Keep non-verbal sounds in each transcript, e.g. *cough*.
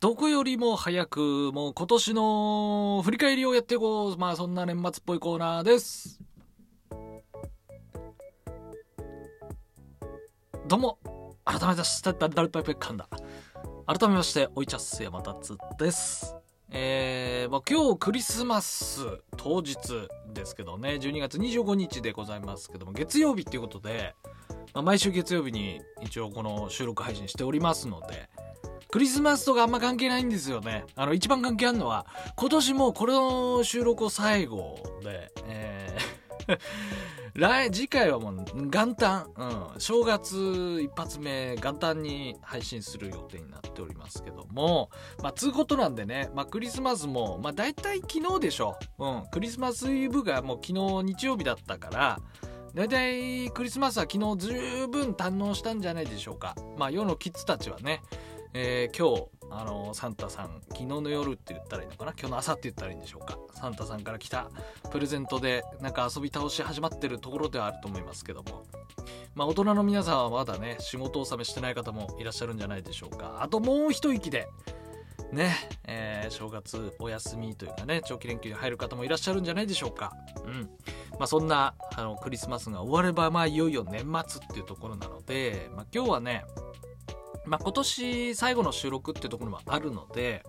どこよりも早く、もう今年の振り返りをやっていこう。まあそんな年末っぽいコーナーです。どうも、改めまして、だだだだかんだ。改めまして、おいちゃっす山達です。えー、まあ今日クリスマス当日ですけどね、12月25日でございますけども、月曜日っていうことで、まあ、毎週月曜日に一応この収録配信しておりますので、クリスマスとかあんま関係ないんですよね。あの、一番関係あるのは、今年もこの収録を最後で、えー *laughs* 来、次回はもう元旦、うん、正月一発目元旦に配信する予定になっておりますけども、まあ、つうことなんでね、まあ、クリスマスも、まあ、大体昨日でしょ。うん、クリスマスイブがもう昨日日曜日だったから、大体クリスマスは昨日十分堪能したんじゃないでしょうか。まあ、世のキッズたちはね、えー今日、あのサンタさん、昨日の夜って言ったらいいのかな？今日の朝って言ったらいいんでしょうか？サンタさんから来たプレゼントで、なんか遊び倒し始まってるところではあると思いますけども。まあ、大人の皆さんはまだね、仕事納めしてない方もいらっしゃるんじゃないでしょうか。あともう一息で、ね、えー正月お休みというかね、長期連休に入る方もいらっしゃるんじゃないでしょうか。うん。まあ、そんな、あの、クリスマスが終われば、まあ、いよいよ年末っていうところなので、まあ、今日はね、まあ、今年最後の収録ってところもあるので、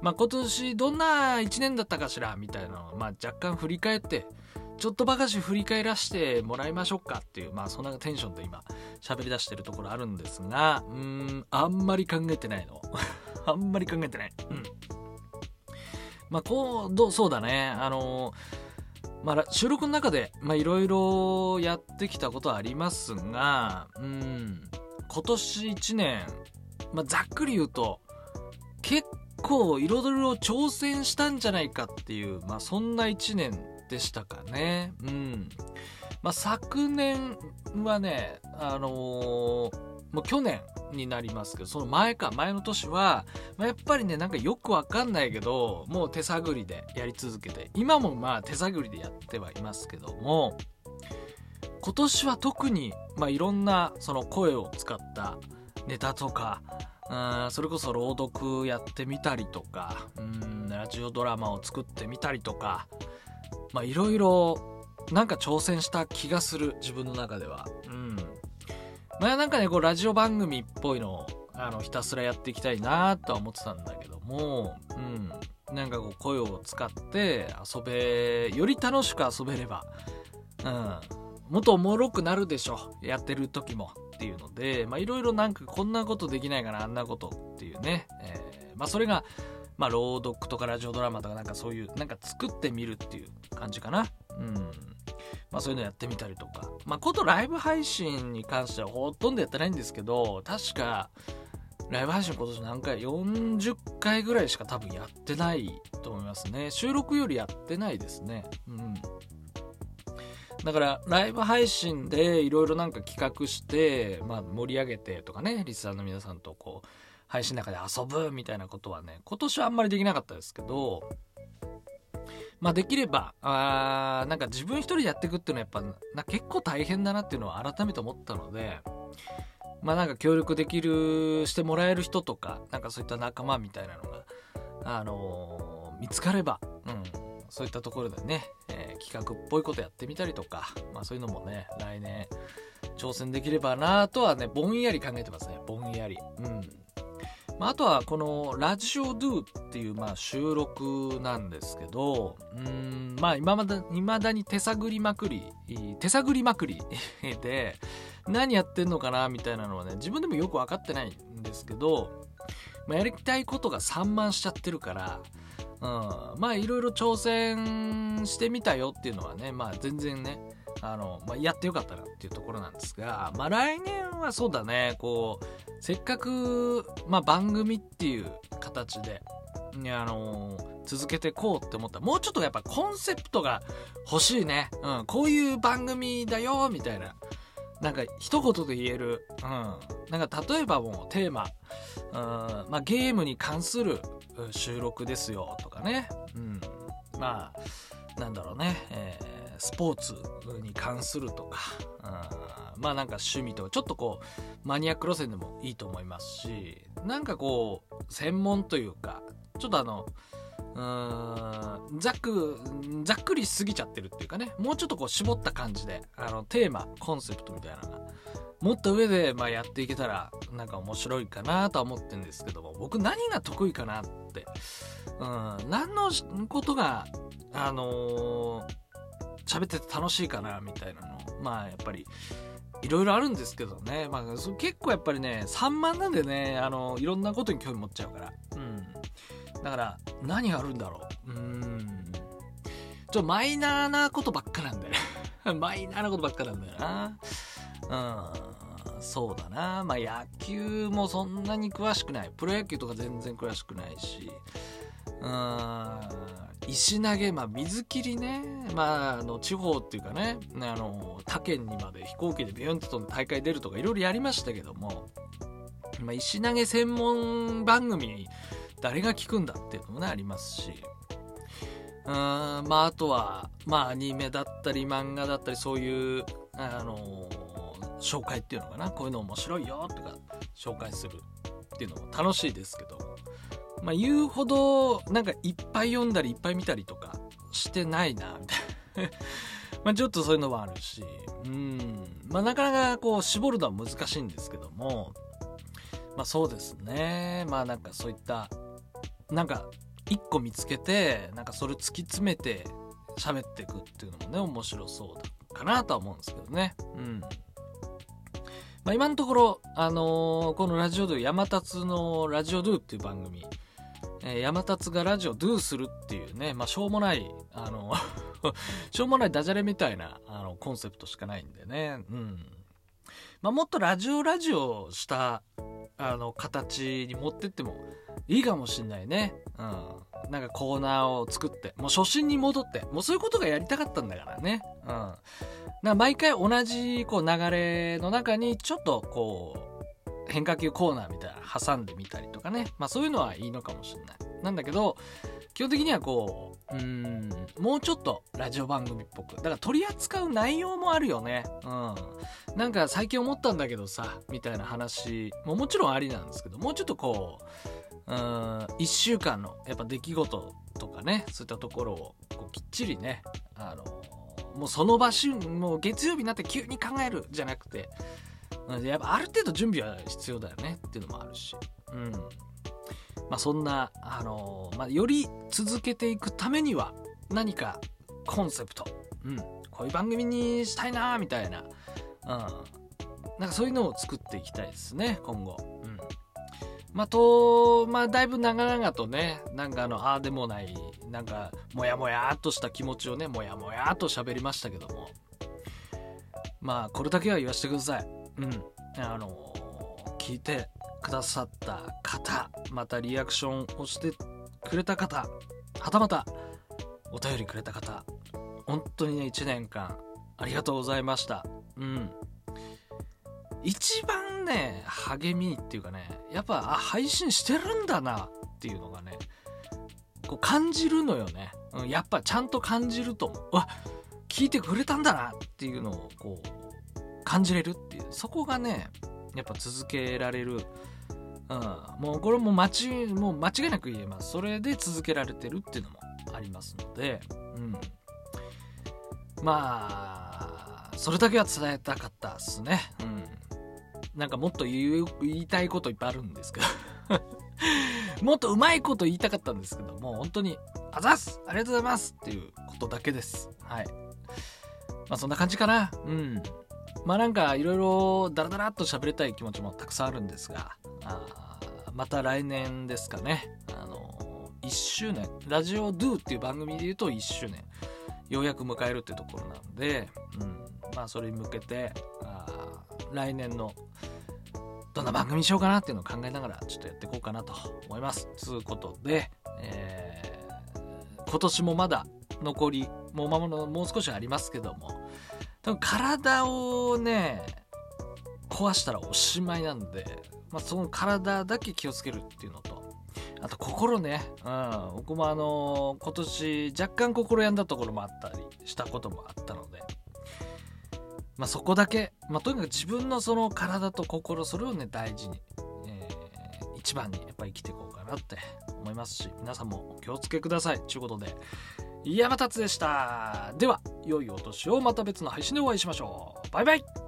まあ、今年どんな1年だったかしらみたいなのを、まあ、若干振り返って、ちょっとばかし振り返らせてもらいましょうかっていう、まあ、そんなテンションで今、喋り出してるところあるんですが、うーん、あんまり考えてないの。*laughs* あんまり考えてない。うん。まあ、こう、ど、そうだね。あのまあ、収録の中で、まあ、いろいろやってきたことはありますが、うん、今年1年、まあ、ざっくり言うと、結構いろいろ挑戦したんじゃないかっていう、まあ、そんな1年でしたかね。うん。まあ、昨年はね、あのーもう去年になりますけど、その前か、前の年は、まあ、やっぱりね、なんかよくわかんないけど、もう手探りでやり続けて、今もまあ手探りでやってはいますけども、今年は特に、まあ、いろんなその声を使ったネタとか、うんそれこそ朗読やってみたりとか、うんラジオドラマを作ってみたりとか、まあいろいろなんか挑戦した気がする、自分の中では。うん。まあなんかね、こうラジオ番組っぽいのを、あの、ひたすらやっていきたいなとは思ってたんだけども、うん。なんかこう声を使って遊べ、より楽しく遊べれば、うん。もっとおもろくなるでしょ。やってる時も。っていうので、まいろいろなんかこんなことできないかな、あんなことっていうね。えーまあそれが、まあ朗読とかラジオドラマとかなんかそういう、なんか作ってみるっていう感じかな。うん。まあそういうのやってみたりとか。まあことライブ配信に関してはほとんどやってないんですけど、確か、ライブ配信今年何回 ?40 回ぐらいしか多分やってないと思いますね。収録よりやってないですね。うん。だから、ライブ配信でいろいろなんか企画して、まあ盛り上げてとかね、リスナーの皆さんとこう、配信の中で遊ぶみたいなことはね、今年はあんまりできなかったですけど、まあできれば、あーなんか自分一人でやっていくっていうのはやっぱな結構大変だなっていうのは改めて思ったので、まあなんか協力できる、してもらえる人とか、なんかそういった仲間みたいなのが、あのー見つかれば、うん、そういったところでね、えー企画っぽいことやってみたりとか、まあそういうのもね、来年挑戦できればなとはね、ぼんやり考えてますね、ぼんやり。うん。まあ、あとはこのラジオドゥっていうまあ収録なんですけど、うん、まあ今まだ、未だに手探りまくり、手探りまくり *laughs* で、何やってんのかなみたいなのはね、自分でもよくわかってないんですけど、まあ、やりたいことが散漫しちゃってるから、うん、まあいろいろ挑戦してみたよっていうのはね、まあ全然ね、あの、まあ、やってよかったなっていうところなんですが、まあ来年はそうだね、こう、せっかく、まあ番組っていう形で、ね、あの続けてこうって思ったら、もうちょっとやっぱコンセプトが欲しいね。うん、こういう番組だよ、みたいな。なんか一言で言える。うん。なんか例えばもうテーマ、うん、まあゲームに関する収録ですよとかね。うん。まあ、なんだろうね、えー、スポーツに関するとか、うん、まあなんか趣味とかちょっとこうマニアック路線でもいいと思いますしなんかこう専門というかちょっとあのうん。ざっくざっくりしすぎちゃってるっていうかね。もうちょっとこう絞った感じであのテーマコンセプトみたいなのが。持った上で、まあ、やっていけたらなんか面白いかなとは思ってるんですけども僕何が得意かなって。うん。何のことがあのー喋ってて楽しいかなみたいなの。まあやっぱりいろいろあるんですけどね、まあ、結構やっぱりね散漫なんでねあのいろんなことに興味持っちゃうから。うん。だから何があるんだろう。うん。ちょマイナーなことばっかなんだよ。*laughs* マイナーなことばっかなんだよな。うん。そうだな。まあ野球もそんなに詳しくない。プロ野球とか全然詳しくないし。うん。石投げ、まあ、水切りね、まあ、あの地方っていうかね。あの他県にまで飛行機でビュンと飛んで大会出るとかいろいろやりましたけども、まあ、石投げ専門番組誰が聞くんだっていうのもねありますし。うんまああとは、まあ、アニメだったり漫画だったりそういうあの紹介っていうのかな。こういうの面白いよとか紹介するっていうのも楽しいですけど。まあ、言うほどなんかいっぱい読んだりいっぱい見たりとかしてないなみたいな。*laughs* まあちょっとそういうのはあるし。うん。まあなかなかこう絞るのは難しいんですけども。まあそうですね。まあなんかそういったなんか一個見つけてなんかそれ突き詰めて喋っていくっていうのもね面白そうだかなとは思うんですけどねうんまあ、今のところ、あのー、このラジオドゥ、山達のラジオドゥっていう番組、えー、山達がラジオドゥするっていうね、まあ、しょうもない、あの *laughs* しょうもないダジャレみたいなあのコンセプトしかないんでね。うん。まあ、もっとラジオラジオしたあの形に持ってってもいいかもしんないね。うん。なんかコーナーを作って、もう初心に戻って、もうそういうことがやりたかったんだからね。うん。な毎回同じこう流れの中にちょっとこう変化球コーナーみたいな挟んでみたりとかね。まあそういうのはいいのかもしれない。なんだけど、基本的にはこう、うん、もうちょっとラジオ番組っぽく。だから取り扱う内容もあるよね。うん。なんか最近思ったんだけどさ、みたいな話ももちろんありなんですけど、もうちょっとこう、うん、一週間のやっぱ出来事とかね、そういったところをこうきっちりね、あの、もうその場所、もう月曜日になって急に考えるじゃなくて、やっぱある程度準備は必要だよねっていうのもあるし、うん。まあそんな、あのー、まあより続けていくためには何かコンセプト、うん、こういう番組にしたいなみたいな、うん。なんかそういうのを作っていきたいですね、今後。うん。まあ、と、まあ、だいぶ長々とね、なんかあの、ああでもない、なんか、もやもやっとした気持ちをね、もやもやっと喋りましたけども。まあ、これだけは言わせてください。うん、あの聞いてくださった方またリアクションをしてくれた方はたまたお便りくれた方本当にね1年間ありがとうございました。うん。一番ね励みっていうかねやっぱあ配信してるんだなっていうのがねこう感じるのよね、うん、やっぱちゃんと感じると思うわ聞いてくれたんだなっていうのをこう感じれるっていう。そこがねやっぱ続けられる、うん、もうこれも間違もう間違いなく言えます。それで続けられてるっていうのもありますので、うん、まあそれだけは伝えたかったっすね、うん、なんかもっと言いたいこといっぱいあるんですけど。*laughs* もっとうまいこと言いたかったんですけども本当にあざすありがとうございますっていうことだけです。はい。まあそんな感じかな。うん。まあなんかいろいろダラダラっと喋りたい気持ちもたくさんあるんですが、あまた来年ですかね、あの、1周年、ラジオドゥっていう番組で言うと1周年、ようやく迎えるっていうところなんで、うん、まあそれに向けて、あ来年のどんな番組にしようかなっていうのを考えながらちょっとやっていこうかなと思います。つうことで、えー、今年もまだ残りもう間ものもう少しありますけども、多分体をね壊したらおしまいなんで、まあ、その体だけ気をつけるっていうのと。あと心ね、うん、僕もあの今年若干心病んだところもあったりしたこともあったので、まあ、そこだけ、まあ、とにかく自分のその体と心それをね大事に、えー、一番にやっぱり生きていこうかなって思いますし皆さんもお気をつけください。ということで山達でした。では良いお年をまた別の配信でお会いしましょう。バイバイ。